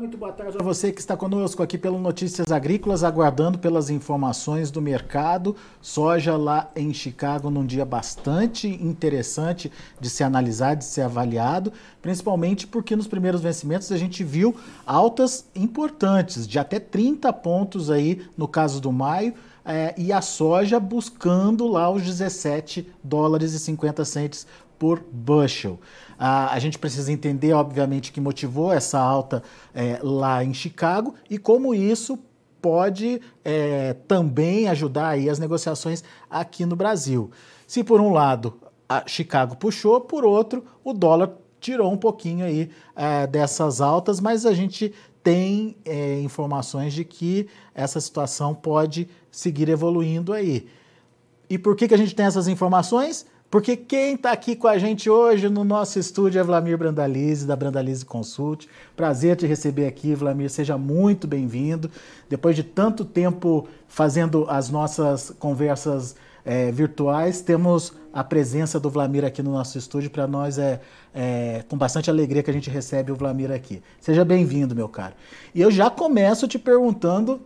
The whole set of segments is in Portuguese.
muito boa tarde a você que está conosco aqui pelo Notícias Agrícolas, aguardando pelas informações do mercado. Soja lá em Chicago num dia bastante interessante de ser analisado, de ser avaliado, principalmente porque nos primeiros vencimentos a gente viu altas importantes, de até 30 pontos aí no caso do maio. É, e a soja buscando lá os 17 dólares e 50 centes por bushel. A gente precisa entender, obviamente, que motivou essa alta é, lá em Chicago e como isso pode é, também ajudar aí as negociações aqui no Brasil. Se por um lado a Chicago puxou, por outro o dólar tirou um pouquinho aí é, dessas altas, mas a gente tem é, informações de que essa situação pode seguir evoluindo aí. E por que, que a gente tem essas informações? Porque quem está aqui com a gente hoje no nosso estúdio é Vlamir Brandalize, da Brandalize Consult. Prazer te receber aqui, Vlamir. Seja muito bem-vindo. Depois de tanto tempo fazendo as nossas conversas é, virtuais, temos a presença do Vlamir aqui no nosso estúdio. Para nós é, é, com bastante alegria que a gente recebe o Vlamir aqui. Seja bem-vindo, meu caro. E eu já começo te perguntando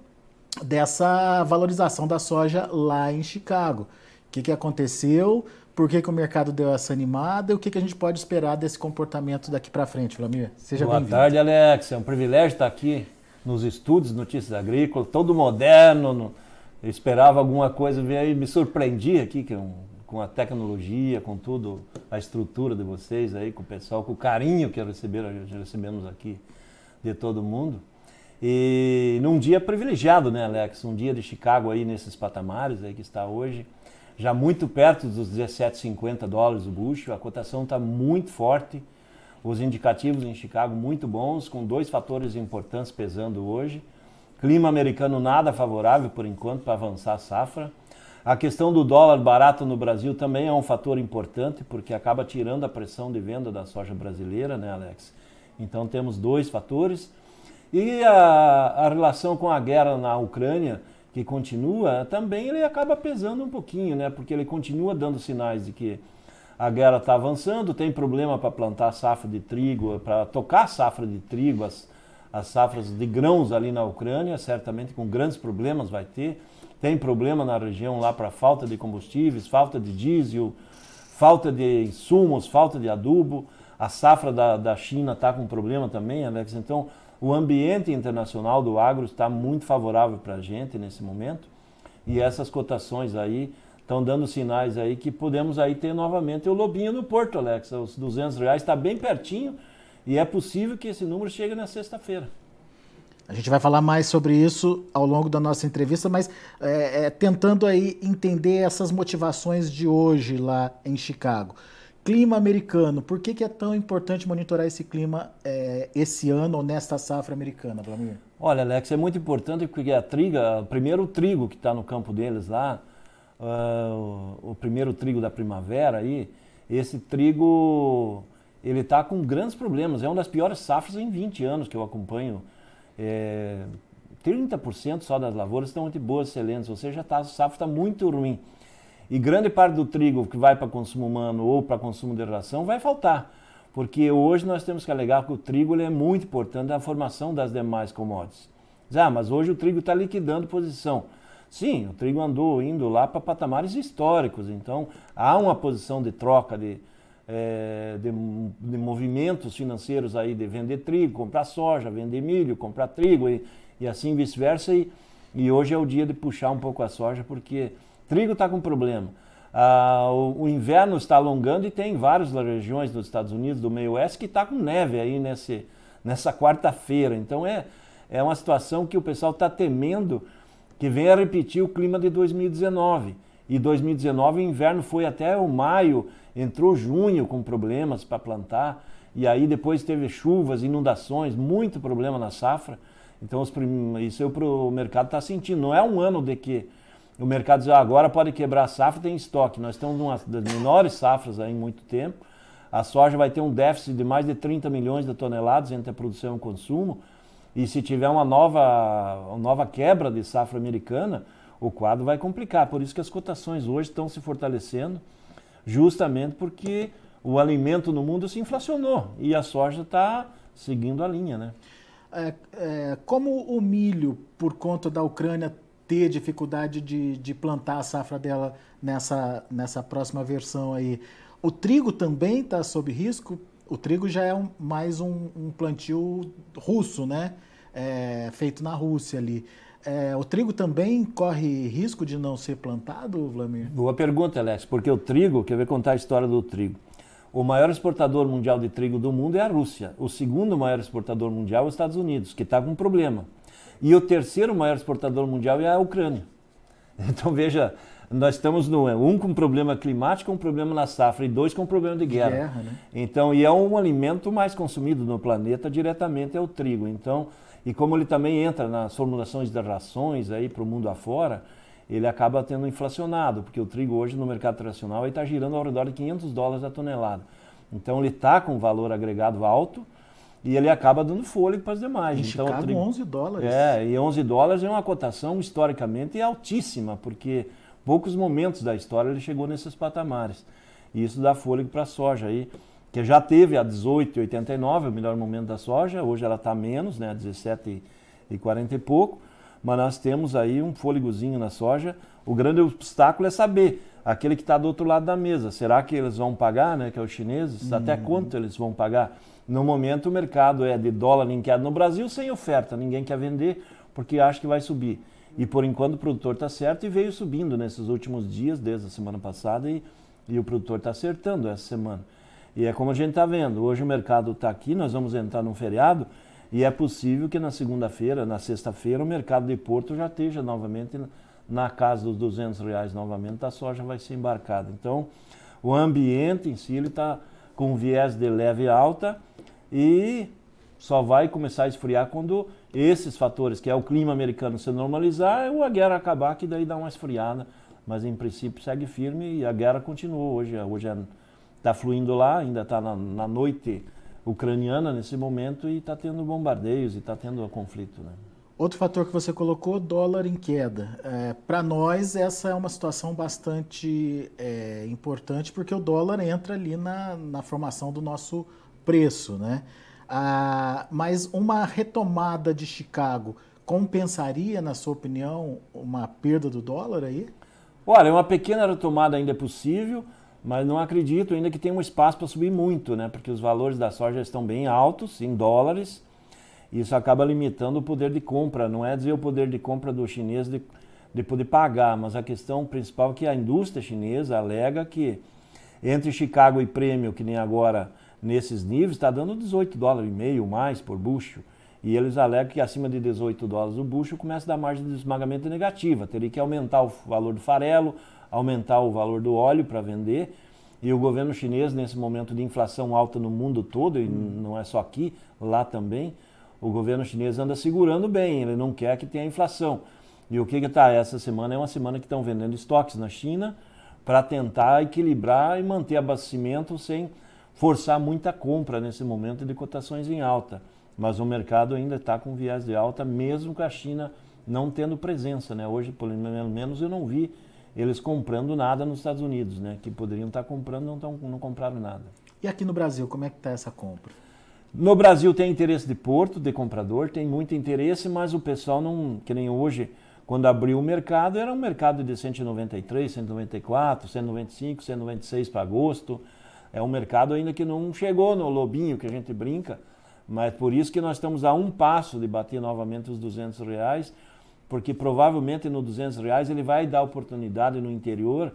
dessa valorização da soja lá em Chicago. O que, que aconteceu? Por que, que o mercado deu essa animada e o que, que a gente pode esperar desse comportamento daqui para frente, Vlamir? Seja bem-vindo. Boa tarde, Alex. É um privilégio estar aqui nos estúdios Notícias Agrícolas, todo moderno. No... Eu esperava alguma coisa, e me surpreendi aqui com, com a tecnologia, com tudo, a estrutura de vocês aí, com o pessoal, com o carinho que receberam, recebemos aqui de todo mundo. E num dia privilegiado, né, Alex? Um dia de Chicago aí nesses patamares aí que está hoje já muito perto dos 17,50 dólares o bushel. A cotação está muito forte. Os indicativos em Chicago muito bons, com dois fatores importantes pesando hoje. Clima americano nada favorável por enquanto para avançar a safra. A questão do dólar barato no Brasil também é um fator importante, porque acaba tirando a pressão de venda da soja brasileira, né, Alex? Então temos dois fatores. E a, a relação com a guerra na Ucrânia, que continua, também ele acaba pesando um pouquinho, né? Porque ele continua dando sinais de que a guerra está avançando, tem problema para plantar safra de trigo, para tocar safra de trigo, as, as safras de grãos ali na Ucrânia, certamente com grandes problemas vai ter. Tem problema na região lá para falta de combustíveis, falta de diesel, falta de insumos, falta de adubo. A safra da, da China está com problema também, Alex. Então, o ambiente internacional do agro está muito favorável para a gente nesse momento e essas cotações aí estão dando sinais aí que podemos aí ter novamente o lobinho no Porto, Alex. Os 200 reais está bem pertinho e é possível que esse número chegue na sexta-feira. A gente vai falar mais sobre isso ao longo da nossa entrevista, mas é, é, tentando aí entender essas motivações de hoje lá em Chicago. Clima americano, por que, que é tão importante monitorar esse clima é, esse ano ou nesta safra americana, Vladimir? Olha, Alex, é muito importante porque a triga, primeiro trigo que está no campo deles lá, uh, o, primeiro trigo da primavera aí, esse trigo ele está com grandes problemas. É uma das piores safras em 20 anos que eu acompanho. É, 30% só das lavouras estão muito boas, excelentes, ou seja, tá, a safra está muito ruim. E grande parte do trigo que vai para consumo humano ou para consumo de ração vai faltar. Porque hoje nós temos que alegar que o trigo é muito importante na formação das demais commodities. Ah, mas hoje o trigo está liquidando posição. Sim, o trigo andou indo lá para patamares históricos, então há uma posição de troca de, é, de, de, movimentos financeiros aí de vender trigo, comprar soja, vender milho, comprar trigo e, e assim vice-versa. E, e hoje é o dia de puxar um pouco a soja, porque Trigo está com problema. Ah, o, o, inverno está alongando e tem várias regiões dos Estados Unidos, do meio oeste, que está com neve aí nesse, nessa quarta-feira. Então é, é uma situação que o pessoal está temendo que venha repetir o clima de 2019. E 2019 o inverno foi até o maio, entrou junho com problemas para plantar, e aí depois teve chuvas, inundações, muito problema na safra. Então os isso o mercado está sentindo. Não é um ano de que o mercado ah, agora pode quebrar a safra, tem estoque. Nós estamos numa das menores safras em muito tempo. A soja vai ter um déficit de mais de 30 milhões de toneladas entre a produção e o consumo. E se tiver uma nova, uma nova quebra de safra americana, o quadro vai complicar. Por isso que as cotações hoje estão se fortalecendo, justamente porque o alimento no mundo se inflacionou e a soja está seguindo a linha, né? É, é, como o milho, por conta da Ucrânia ter dificuldade de, de plantar a safra dela nessa, nessa próxima versão aí, o trigo também está sob risco? O trigo já é um, mais um, um, plantio russo, né? É, feito na Rússia ali. É, o trigo também corre risco de não ser plantado, Vladimir? Boa pergunta, Alex, porque o trigo, quer ver contar a história do trigo. O maior exportador mundial de trigo do mundo é a Rússia. O segundo maior exportador mundial é os Estados Unidos, que está com um problema. E o terceiro maior exportador mundial é a Ucrânia. Então veja, nós estamos no um com problema climático, um problema na safra e dois com problema de guerra. guerra né? Então, e é um alimento mais consumido no planeta diretamente é o trigo. Então, e como ele também entra nas formulações das rações aí para o mundo afora, ele acaba tendo inflacionado, porque o trigo hoje no mercado internacional está girando ao redor de 500 dólares a tonelada. Então ele está com valor agregado alto e ele acaba dando fôlego para as demais. Em então, Chicago, trigo... 11 dólares. É, e 11 dólares é uma cotação historicamente altíssima, porque poucos momentos da história ele chegou nesses patamares. E isso dá fôlego para a soja aí que já teve a 18,89, o melhor momento da soja, hoje ela está menos, né, 17,40 e pouco, mas nós temos aí um fôlegozinho na soja. O grande obstáculo é saber, aquele que está do outro lado da mesa, será que eles vão pagar, né, que é os chineses, uhum. até quanto eles vão pagar? No momento o mercado é de dólar linkeado no Brasil sem oferta, ninguém quer vender porque acha que vai subir. E por enquanto o produtor está certo e veio subindo nesses últimos dias, desde a semana passada, e, e o produtor está acertando essa semana. E é como a gente está vendo, hoje o mercado está aqui, nós vamos entrar num feriado e é possível que na segunda-feira, na sexta-feira, o mercado de Porto já esteja novamente na casa dos 200 reais novamente, a soja vai ser embarcada. Então, o ambiente em si está com viés de leve alta e só vai começar a esfriar quando esses fatores, que é o clima americano se normalizar ou a guerra acabar, que daí dá uma esfriada. Mas em princípio segue firme e a guerra continua hoje. Hoje é está fluindo lá, ainda está na, na, noite ucraniana nesse momento e está tendo bombardeios e está tendo conflito. Né? Outro fator que você colocou, dólar em queda. É, Para nós, essa é uma situação bastante é, importante, porque o dólar entra ali na, na formação do nosso preço. Né? Ah, mas uma retomada de Chicago compensaria, na sua opinião, uma perda do dólar aí? Olha, uma pequena retomada ainda é possível mas não acredito ainda que tenha um espaço para subir muito, né? porque os valores da soja estão bem altos, em dólares, e isso acaba limitando o poder de compra. Não é dizer o poder de compra do chinês de, de poder pagar, mas a questão principal é que a indústria chinesa alega que entre Chicago e prêmio, que nem agora nesses níveis, está dando 18 dólares e meio mais por bucho. E eles alegam que acima de 18 dólares o bucho começa a dar margem de esmagamento negativa. Teria que aumentar o valor do farelo, aumentar o valor do óleo para vender. E o governo chinês, nesse momento de inflação alta no mundo todo, e não é só aqui, lá também, o governo chinês anda segurando bem, ele não quer que tenha inflação. E o que está essa semana é uma semana que estão vendendo estoques na China para tentar equilibrar e manter abastecimento sem forçar muita compra nesse momento de cotações em alta. Mas o mercado ainda está com viés de alta, mesmo com a China não tendo presença. Né? Hoje, pelo menos, eu não vi eles comprando nada nos Estados Unidos, né? Que poderiam estar comprando, não, tão, não compraram nada. E aqui no Brasil, como é que está essa compra? No Brasil tem interesse de porto, de comprador, tem muito interesse, mas o pessoal não, que nem hoje, quando abriu o mercado, era um mercado de 193, 194, 195, 196 para agosto. É um mercado ainda que não chegou no lobinho que a gente brinca, mas por isso que nós estamos a um passo de bater novamente os 200 reais porque provavelmente no 200 reais ele vai dar oportunidade no interior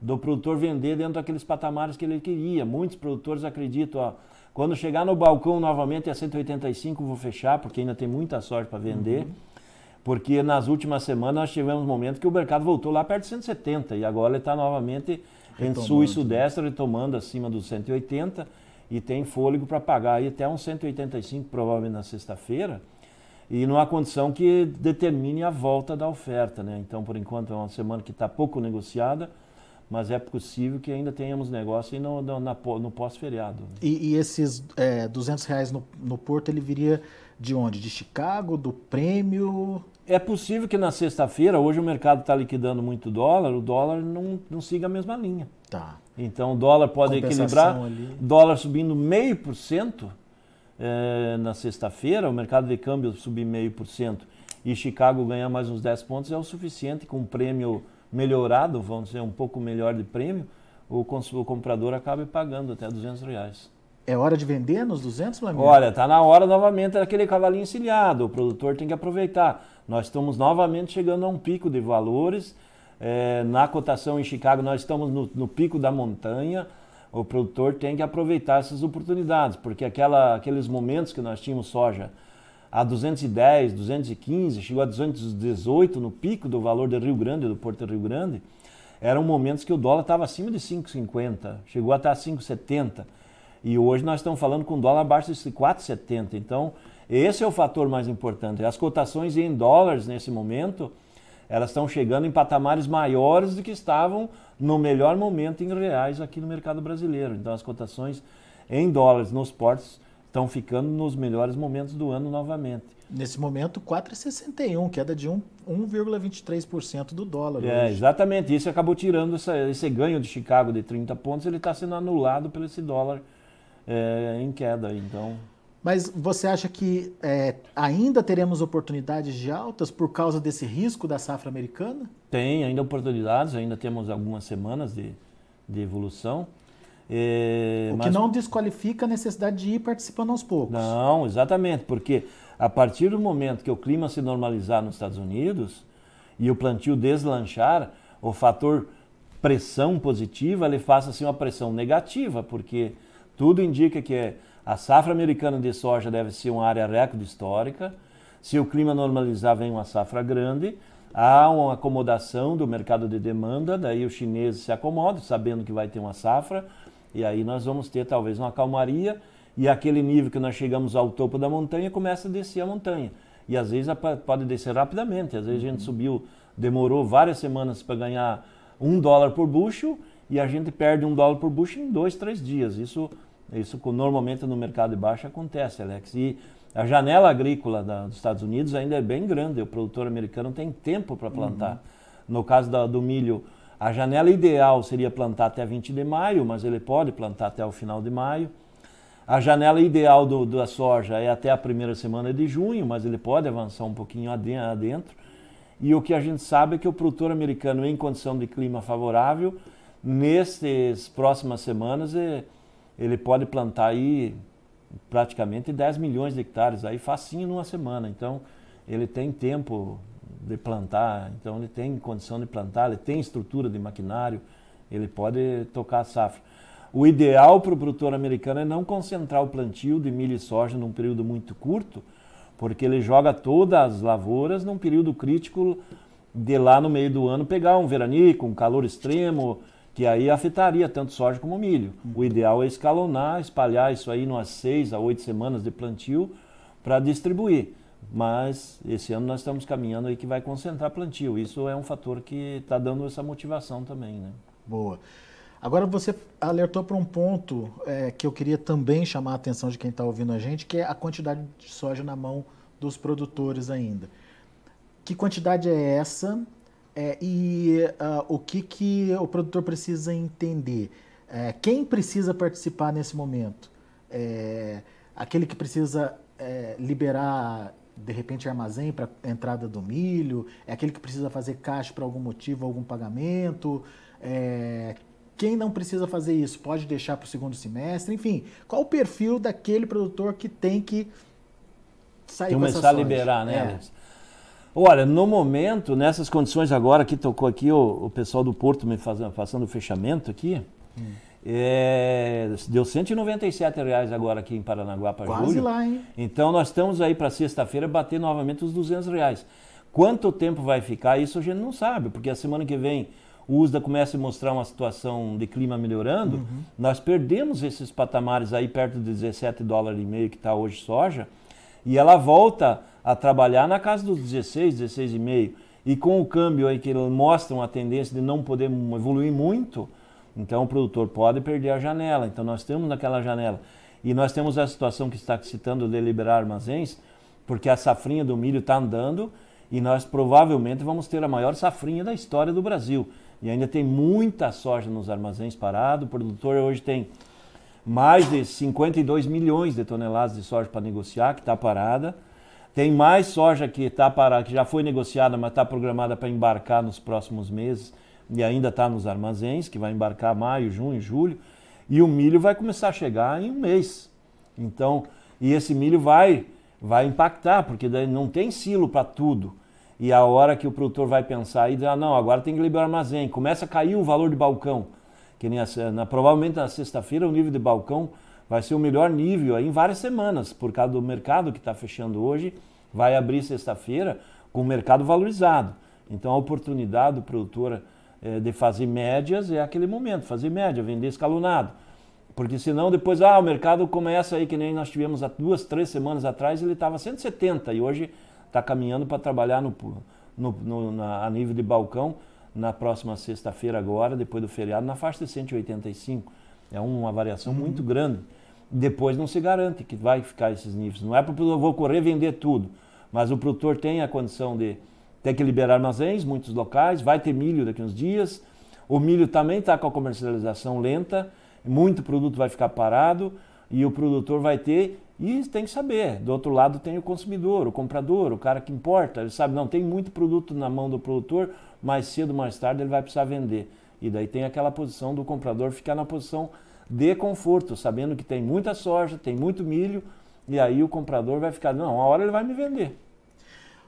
do produtor vender dentro daqueles patamares que ele queria. Muitos produtores acreditam, ó, quando chegar no balcão novamente a 185 vou fechar, porque ainda tem muita sorte para vender. Uhum. Porque nas últimas semanas nós tivemos um momento que o mercado voltou lá perto de 170 e agora ele está novamente em sul e sudeste retomando acima dos 180 e tem fôlego para pagar aí até uns 185 provavelmente na sexta-feira e numa condição que determine a volta da oferta. Né? Então, por enquanto, é uma semana que está pouco negociada, mas é possível que ainda tenhamos negócio no, no, no pós-feriado. E, e, esses é, 200 reais no, no Porto, ele viria de onde? De Chicago, do prêmio? É possível que na sexta-feira, hoje o mercado está liquidando muito dólar, o dólar não, não siga a mesma linha. Tá. Então o dólar pode equilibrar, ali. dólar subindo meio por cento, é, na sexta-feira, o mercado de câmbio subir meio por cento e Chicago ganhar mais uns 10 pontos é o suficiente com um prêmio melhorado, vamos dizer, um pouco melhor de prêmio, o, o comprador acaba pagando até 200 reais. É hora de vender nos 200, Flamengo? Olha, está na hora novamente daquele cavalinho encilhado. O produtor tem que aproveitar. Nós estamos novamente chegando a um pico de valores. É, na cotação em Chicago, nós estamos no, no, pico da montanha. O produtor tem que aproveitar essas oportunidades, porque aquela, aqueles momentos que nós tínhamos soja a 210, 215, chegou a 218 no pico do valor do Rio Grande, do Porto Rio Grande, eram momentos que o dólar estava acima de 5,50, chegou até 5,70. E hoje nós estamos falando com dólar abaixo de 4,70. Então, esse é o fator mais importante. As cotações em dólares nesse momento, elas estão chegando em patamares maiores do que estavam no melhor momento em reais aqui no mercado brasileiro. Então, as cotações em dólares nos portos estão ficando nos melhores momentos do ano novamente. Nesse momento, 4,61, queda de 1,23% do dólar. É, hoje. exatamente. Isso acabou tirando essa, esse ganho de Chicago de 30 pontos, ele está sendo anulado pelo esse dólar é, em queda. Então. Mas você acha que é, ainda teremos oportunidades de altas por causa desse risco da safra americana? Tem ainda oportunidades, ainda temos algumas semanas de, de evolução. É, o que mas... não desqualifica a necessidade de ir participando aos poucos. Não, exatamente, porque a partir do momento que o clima se normalizar nos Estados Unidos e o plantio deslanchar, o fator pressão positiva ele faça assim uma pressão negativa, porque tudo indica que a safra americana de soja deve ser uma área recorde histórica. Se o clima normalizar, vem uma safra grande. Há uma acomodação do mercado de demanda, daí os chineses se acomodam, sabendo que vai ter uma safra, e aí nós vamos ter talvez uma calmaria, e aquele nível que nós chegamos ao topo da montanha começa a descer a montanha. E às vezes pode descer rapidamente, às vezes a gente subiu, demorou várias semanas para ganhar um dólar por bushel, e a gente perde um dólar por bushel em dois, três dias. Isso, isso normalmente no mercado de baixo acontece, Alex. E a janela agrícola da, dos Estados Unidos ainda é bem grande, o produtor americano tem tempo para plantar. Uhum. No caso da, do milho, a janela ideal seria plantar até 20 de maio, mas ele pode plantar até o final de maio. A janela ideal do, da soja é até a primeira semana de junho, mas ele pode avançar um pouquinho adentro. E o que a gente sabe é que o produtor americano, em condição de clima favorável, nestas próximas semanas, ele pode plantar aí praticamente 10 milhões de hectares, aí facinho numa semana. Então, ele tem tempo de plantar, então ele tem condição de plantar, ele tem estrutura de maquinário, ele pode tocar a safra. O ideal para o produtor americano é não concentrar o plantio de milho e soja num período muito curto, porque ele joga todas as lavouras num período crítico de lá no meio do ano pegar um veranico, um calor extremo, que aí afetaria tanto soja como milho. O ideal é escalonar, espalhar isso aí umas seis a oito semanas de plantio para distribuir. Mas esse ano nós estamos caminhando aí que vai concentrar plantio. Isso é um fator que está dando essa motivação também, né? Boa. Agora você alertou para um ponto é, que eu queria também chamar a atenção de quem está ouvindo a gente, que é a quantidade de soja na mão dos produtores ainda. Que quantidade é essa é, e uh, o que, que o produtor precisa entender? É, quem precisa participar nesse momento? É, aquele que precisa é, liberar, de repente, armazém para entrada do milho? É aquele que precisa fazer caixa para algum motivo, algum pagamento? É, quem não precisa fazer isso pode deixar para o segundo semestre? Enfim, qual o perfil daquele produtor que tem que sair Começar a liberar, né, é. Olha, no momento, nessas condições agora que tocou aqui o, o pessoal do Porto me fazendo, fazendo o fechamento aqui, hum. é, deu 197 reais agora aqui em Paranaguá para julho. Quase lá, hein? Então nós estamos aí para sexta-feira bater novamente os 200 reais. Quanto tempo vai ficar, isso a gente não sabe, porque a semana que vem o USDA começa a mostrar uma situação de clima melhorando, uhum. nós perdemos esses patamares aí perto de 17 dólares e meio que está hoje soja, e ela volta a trabalhar na casa dos 16, 16,5. E com o câmbio aí que ele mostra uma tendência de não poder evoluir muito, então o produtor pode perder a janela. Então nós temos naquela janela. E nós temos a situação que está citando de liberar armazéns, porque a safrinha do milho está andando e nós provavelmente vamos ter a maior safrinha da história do Brasil. E ainda tem muita soja nos armazéns parado. O produtor hoje tem mais de 52 milhões de toneladas de soja para negociar, que está parada. Tem mais soja que está parada, que já foi negociada, mas está programada para embarcar nos próximos meses e ainda está nos armazéns, que vai embarcar maio, junho, julho. E o milho vai começar a chegar em um mês. Então, e esse milho vai, vai impactar, porque daí não tem silo para tudo. E a hora que o produtor vai pensar e ah, não, agora tem que liberar armazém, começa a cair o valor de balcão. Que nem a, na, provavelmente na sexta-feira o nível de balcão vai ser o melhor nível aí em várias semanas, por causa do mercado que está fechando hoje, vai abrir sexta-feira com o mercado valorizado. Então a oportunidade do produtor é, de fazer médias é aquele momento, fazer média, vender escalonado. Porque senão depois, ah, o mercado começa aí, que nem nós tivemos há duas, três semanas atrás, ele estava 170 e hoje está caminhando para trabalhar no, no, no na, a nível de balcão na próxima sexta-feira agora, depois do feriado, na faixa de 185. É uma variação uhum. muito grande. Depois não se garante que vai ficar esses níveis. Não é porque eu vou correr vender tudo, mas o produtor tem a condição de ter que liberar armazéns, muitos locais, vai ter milho daqui uns dias. O milho também está com a comercialização lenta muito produto vai ficar parado e o produtor vai ter e tem que saber. Do outro lado tem o consumidor, o comprador, o cara que importa. Ele sabe, não, tem muito produto na mão do produtor, mais cedo mais tarde ele vai precisar vender. E daí tem aquela posição do comprador ficar na posição de conforto, sabendo que tem muita soja, tem muito milho, e aí o comprador vai ficar, não, uma hora ele vai me vender.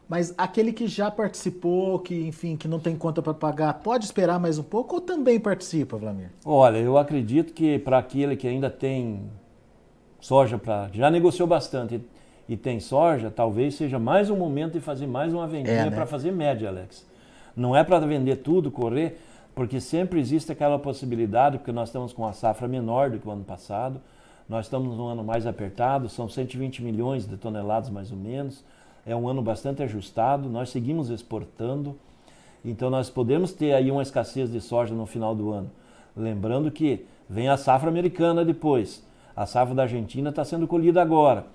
Mas aquele que já participou, que enfim, que não tem conta para pagar, pode esperar mais um pouco ou também participa, Vlamir? Olha, eu acredito que para aquele que ainda tem soja para, já negociou bastante e tem soja, talvez seja mais um momento de fazer mais uma vendinha é, né? para fazer média, Alex. Não é para vender tudo, correr, porque sempre existe aquela possibilidade, porque nós estamos com a safra menor do que o ano passado, nós estamos num ano mais apertado, são 120 milhões de toneladas mais ou menos é um ano bastante ajustado, nós seguimos exportando, então nós podemos ter aí uma escassez de soja no final do ano. Lembrando que vem a safra americana depois, a safra da Argentina está sendo colhida agora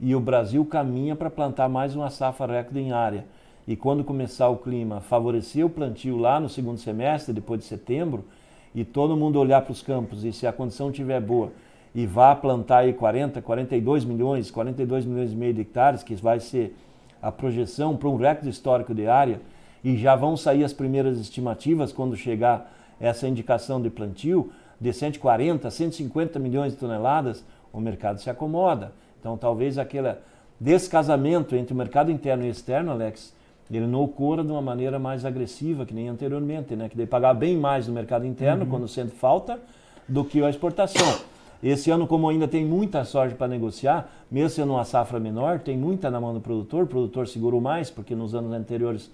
e o Brasil caminha para plantar mais uma safra recorde em área. E quando começar o clima favorecer o plantio lá no segundo semestre, depois de setembro, e todo mundo olhar para os campos e se a condição estiver boa e vá plantar aí 40, 42 milhões, 42 milhões e meio de hectares, que vai ser a projeção para um recorde histórico de área e já vão sair as primeiras estimativas quando chegar essa indicação de plantio de 140, 150 milhões de toneladas, o mercado se acomoda. Então talvez aquele descasamento entre o mercado interno e externo, Alex, ele não ocorra de uma maneira mais agressiva que nem anteriormente, né? Que daí pagar bem mais no mercado interno uhum. quando sente falta do que a exportação. Esse ano, como ainda tem muita soja para negociar, mesmo sendo uma safra menor, tem muita na mão do produtor, o produtor segurou mais, porque nos anos anteriores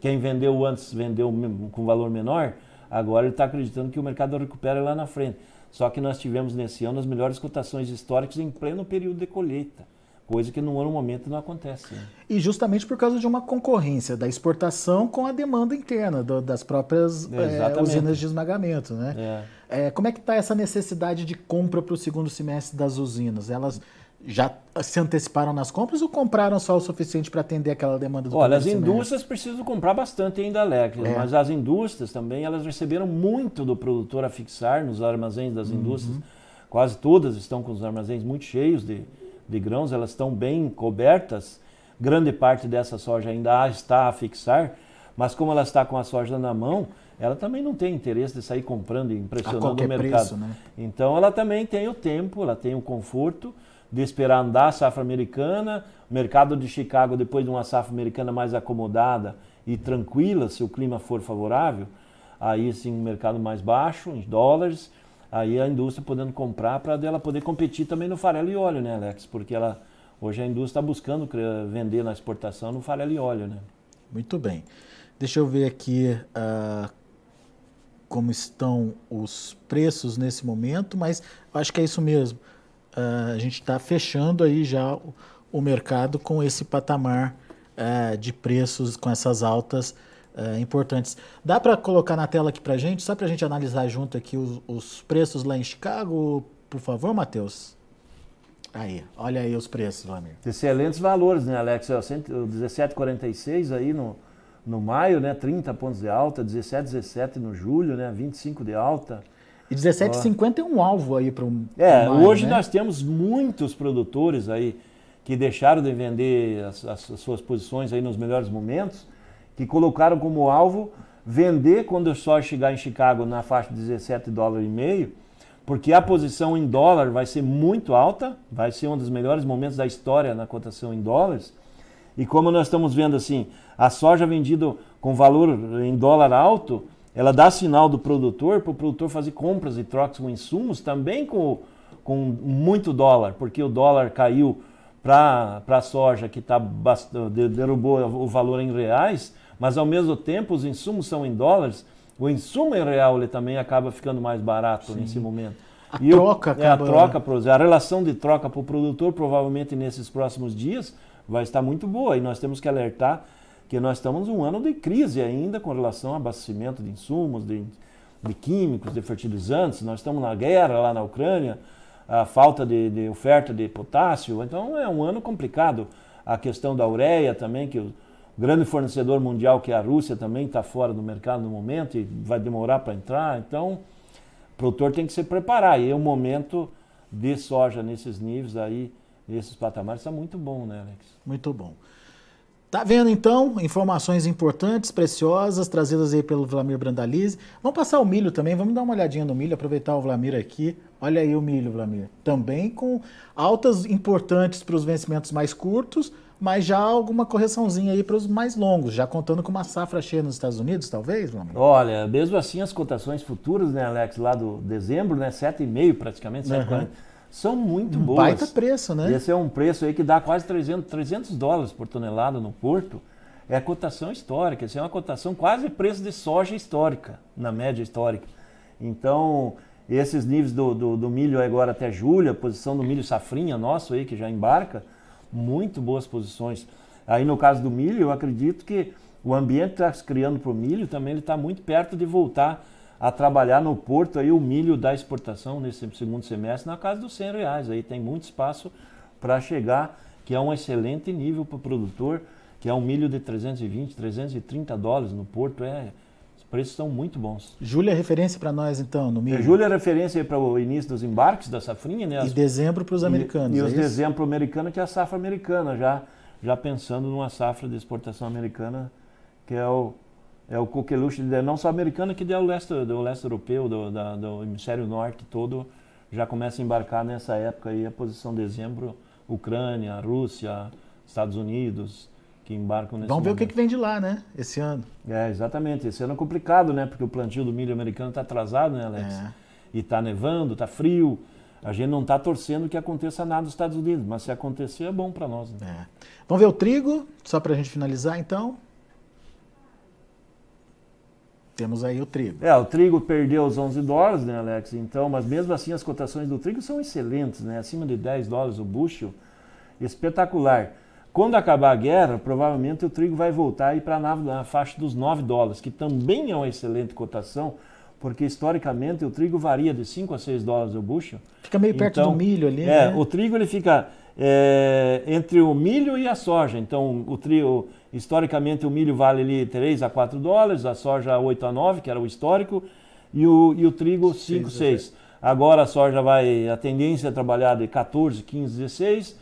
quem vendeu antes vendeu com valor menor, agora ele está acreditando que o mercado recupera lá na frente. Só que nós tivemos nesse ano as melhores cotações históricas em pleno período de colheita coisa que no outro momento não acontece. Né? E justamente por causa de uma concorrência da exportação com a demanda interna do, das próprias é, usinas de esmagamento. Né? É. É, como é que está essa necessidade de compra para o segundo semestre das usinas? Elas já se anteciparam nas compras ou compraram só o suficiente para atender aquela demanda do Olha, as indústrias precisam comprar bastante ainda, Alex, é. mas as indústrias também elas receberam muito do produtor a fixar nos armazéns das uhum. indústrias. Quase todas estão com os armazéns muito cheios de, de grãos, elas estão bem cobertas. Grande parte dessa soja ainda está a fixar, mas como ela está com a soja na mão, ela também não tem interesse de sair comprando e impressionando o mercado. Preço, né? Então ela também tem o tempo, ela tem o conforto de esperar andar a safra americana, o mercado de Chicago depois de uma safra americana mais acomodada e tranquila, se o clima for favorável, aí sim um mercado mais baixo em dólares, aí a indústria podendo comprar para ela poder competir também no farelo e óleo, né, Alex? Porque ela hoje a indústria está buscando vender na exportação no farelo e óleo, né? Muito bem. Deixa eu ver aqui uh, como estão os preços nesse momento, mas acho que é isso mesmo. Uh, a gente está fechando aí já o, mercado com esse patamar uh, de preços, com essas altas é, importantes. Dá para colocar na tela aqui para gente, só para a gente analisar junto aqui os, os, preços lá em Chicago, por favor, Matheus? Aí, olha aí os preços, Vlamir. Excelentes valores, né, Alex? O 17,46 aí no, no maio, né? 30 pontos de alta, 17, 17 no julho, né? 25 de alta. E 17,50 é um alvo aí para um. É, hoje né? nós temos muitos produtores aí que deixaram de vender as, as, suas posições aí nos melhores momentos, que colocaram como alvo vender quando o soja chegar em Chicago na faixa de 17 dólares e meio, porque a posição em dólar vai ser muito alta, vai ser um dos melhores momentos da história na cotação em dólares. E como nós estamos vendo assim, a soja vendida com valor em dólar alto, ela dá sinal do produtor para o produtor fazer compras e trocas com insumos também com, com muito dólar, porque o dólar caiu para a soja que tá, derrubou o valor em reais, mas ao mesmo tempo os insumos são em dólares, o insumo em real ele também acaba ficando mais barato Sim. nesse momento. A e troca, o, é, a troca, a relação de troca para o produtor provavelmente nesses próximos dias vai estar muito boa e nós temos que alertar que nós estamos um ano de crise ainda com relação ao abastecimento de insumos, de, de químicos, de fertilizantes. Nós estamos na guerra lá na Ucrânia a falta de, de, oferta de potássio. Então é um ano complicado. A questão da ureia também, que o grande fornecedor mundial, que é a Rússia, também está fora do mercado no momento e vai demorar para entrar. Então o produtor tem que se preparar. E o momento de soja nesses níveis aí, nesses patamares, está muito bom, né, Alex? Muito bom. Tá vendo então informações importantes, preciosas, trazidas aí pelo Vlamir Brandalize. Vamos passar o milho também, vamos dar uma olhadinha no milho, aproveitar o Vlamir aqui. Olha aí o milho, Vlamir. Também com altas importantes para os vencimentos mais curtos, mas já alguma correçãozinha aí para os mais longos, já contando com uma safra cheia nos Estados Unidos, talvez, Vlamir? Olha, mesmo assim as cotações futuras, né, Alex, lá do dezembro, né, 7,5 praticamente, 7,40. Uhum são muito um boas. Baita preço, né? Esse é um preço aí que dá quase 300, 300 dólares por tonelada no porto. É a cotação histórica, essa é uma cotação quase preço de soja histórica, na média histórica. Então, esses níveis do, do, do milho agora até julho, a posição do milho safrinha nosso aí, que já embarca, muito boas posições. Aí no caso do milho, eu acredito que o ambiente que está se criando para o milho também está muito perto de voltar a trabalhar no porto aí o milho da exportação nesse segundo semestre na casa dos 100 reais. Aí tem muito espaço para chegar, que é um excelente nível para o produtor, que é um milho de 320, 330 dólares no porto. É, os preços são muito bons. Julho é referência para nós então no milho? É, julho é referência para o início dos embarques da safrinha. Né? As, e dezembro para os americanos. E, e é os dezembro americano que é a safra americana, já, já pensando numa safra de exportação americana, que é o é o coqueluche não só americana, que é o leste, do leste europeu, do, da, do hemisfério norte todo, já começa a embarcar nessa época aí, a posição de dezembro, Ucrânia, Rússia, Estados Unidos, que embarcam nesse Vamos ver momento. o que, que vem de lá, né, esse ano. É, exatamente. Esse ano é complicado, né, porque o plantio do milho americano está atrasado, né, Alex? É. E está nevando, está frio. A gente não está torcendo que aconteça nada nos Estados Unidos, mas se acontecer é bom para nós. Né? É. Vamos ver o trigo, só para a gente finalizar, então. Temos aí o trigo. É, o trigo perdeu os 11 dólares, né, Alex? Então, mas mesmo assim as cotações do trigo são excelentes, né? Acima de 10 dólares o bushel, espetacular. Quando acabar a guerra, provavelmente o trigo vai voltar aí para na faixa dos 9 dólares, que também é uma excelente cotação, porque historicamente o trigo varia de 5 a 6 dólares o bushel. Fica meio perto então, do milho ali, É, né? o trigo ele fica é, entre o milho e a soja. Então, o trigo Historicamente, o milho vale ali 3 a 4 dólares, a soja 8 a 9, que era o histórico, e o, e o trigo 5, 6. Agora a soja vai, a tendência é trabalhar de 14, 15, 16,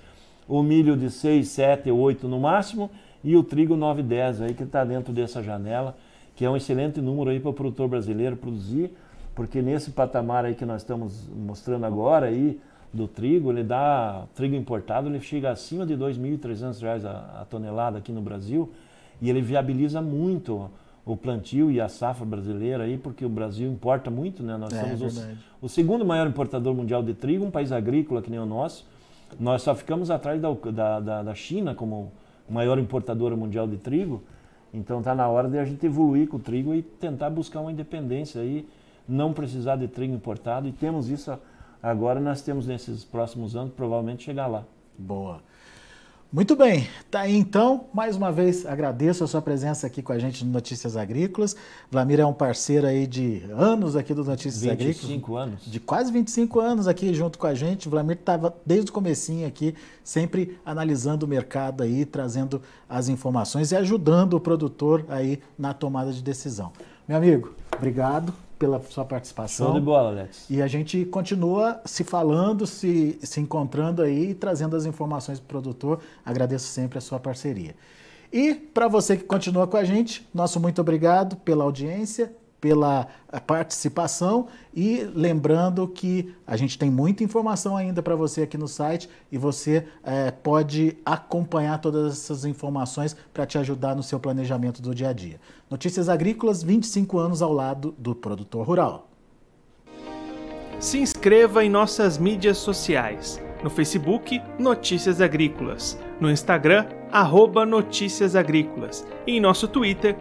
o milho de 6, 7, 8 no máximo, e o trigo 9, 10, aí que está dentro dessa janela, que é um excelente número aí para o produtor brasileiro produzir, porque nesse patamar aí que nós estamos mostrando agora aí, do trigo, ele dá trigo importado, ele chega acima de R$ 2.300 a, a tonelada aqui no Brasil e ele viabiliza muito o plantio e a safra brasileira aí, porque o Brasil importa muito, né? Nós é, somos é o, o, segundo maior importador mundial de trigo, um país agrícola que nem o nosso. Nós só ficamos atrás da, da, da, da China como maior importadora mundial de trigo. Então está na hora de a gente evoluir com o trigo e tentar buscar uma independência aí, não precisar de trigo importado. E temos isso Agora nós temos nesses próximos anos provavelmente chegar lá. Boa. Muito bem, tá aí então. Mais uma vez agradeço a sua presença aqui com a gente no Notícias Agrícolas. Vlamir é um parceiro aí de anos aqui do Notícias 25 Agrícolas. 25 anos. De quase 25 anos aqui junto com a gente. Vlamir estava desde o comecinho aqui, sempre analisando o mercado aí, trazendo as informações e ajudando o produtor aí na tomada de decisão. Meu amigo, obrigado. Pela sua participação. Show de bola, Alex. E a gente continua se falando, se, se encontrando aí e trazendo as informações para o produtor. Agradeço sempre a sua parceria. E para você que continua com a gente, nosso muito obrigado pela audiência, pela eh, participação e lembrando que a gente tem muita informação ainda para você aqui no site e você é, pode acompanhar todas essas informações para te ajudar no seu planejamento do dia a dia. Notícias Agrícolas, 25 anos ao lado do produtor rural. Se inscreva em nossas mídias sociais. No Facebook, Notícias Agrícolas. No Instagram, arroba Notícias Agrícolas. E em nosso Twitter,